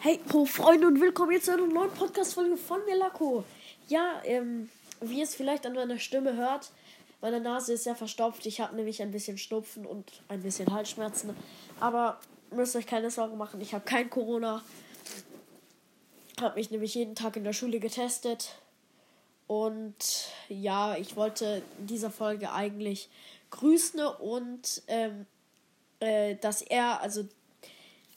Hey, ho, Freunde und willkommen jetzt zu einer neuen Podcast-Folge von mir, Lako. Ja, ähm, wie ihr es vielleicht an meiner Stimme hört, meine Nase ist sehr verstopft. Ich habe nämlich ein bisschen Schnupfen und ein bisschen Halsschmerzen. Aber müsst euch keine Sorgen machen, ich habe kein Corona. Habe mich nämlich jeden Tag in der Schule getestet. Und ja, ich wollte in dieser Folge eigentlich grüßen und ähm, äh, dass er, also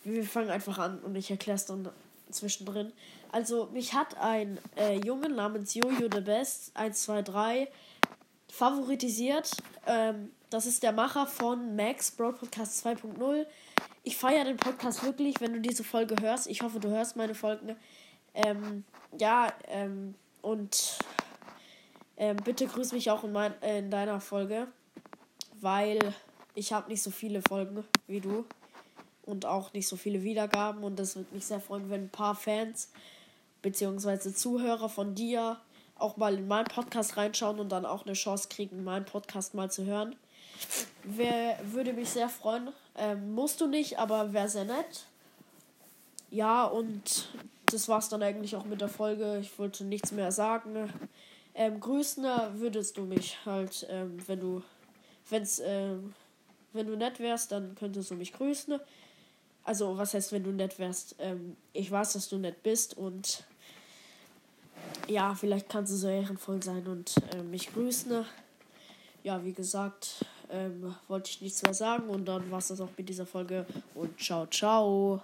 wir fangen einfach an und ich erkläre es dann zwischendrin. Also, mich hat ein äh, Junge namens Jojo the Best 123 favoritisiert. Ähm, das ist der Macher von Max Broad Podcast 2.0. Ich feiere den Podcast wirklich, wenn du diese Folge hörst. Ich hoffe, du hörst meine Folgen. Ähm, ja, ähm, und ähm, bitte grüß mich auch in, mein, äh, in deiner Folge, weil ich habe nicht so viele Folgen wie du und auch nicht so viele Wiedergaben. Und das würde mich sehr freuen, wenn ein paar Fans bzw. Zuhörer von dir auch mal in meinen Podcast reinschauen und dann auch eine Chance kriegen, meinen Podcast mal zu hören. Wer würde mich sehr freuen. Ähm, musst du nicht, aber wäre sehr nett. Ja, und das war's dann eigentlich auch mit der Folge. Ich wollte nichts mehr sagen. Ähm, grüßen würdest du mich halt, ähm, wenn du, wenn's, ähm, wenn du nett wärst, dann könntest du mich grüßen. Also, was heißt, wenn du nett wärst? Ähm, ich weiß, dass du nett bist und ja, vielleicht kannst du so ehrenvoll sein und äh, mich grüßen. Ja, wie gesagt, ähm, wollte ich nichts mehr sagen und dann war es das auch mit dieser Folge und ciao, ciao.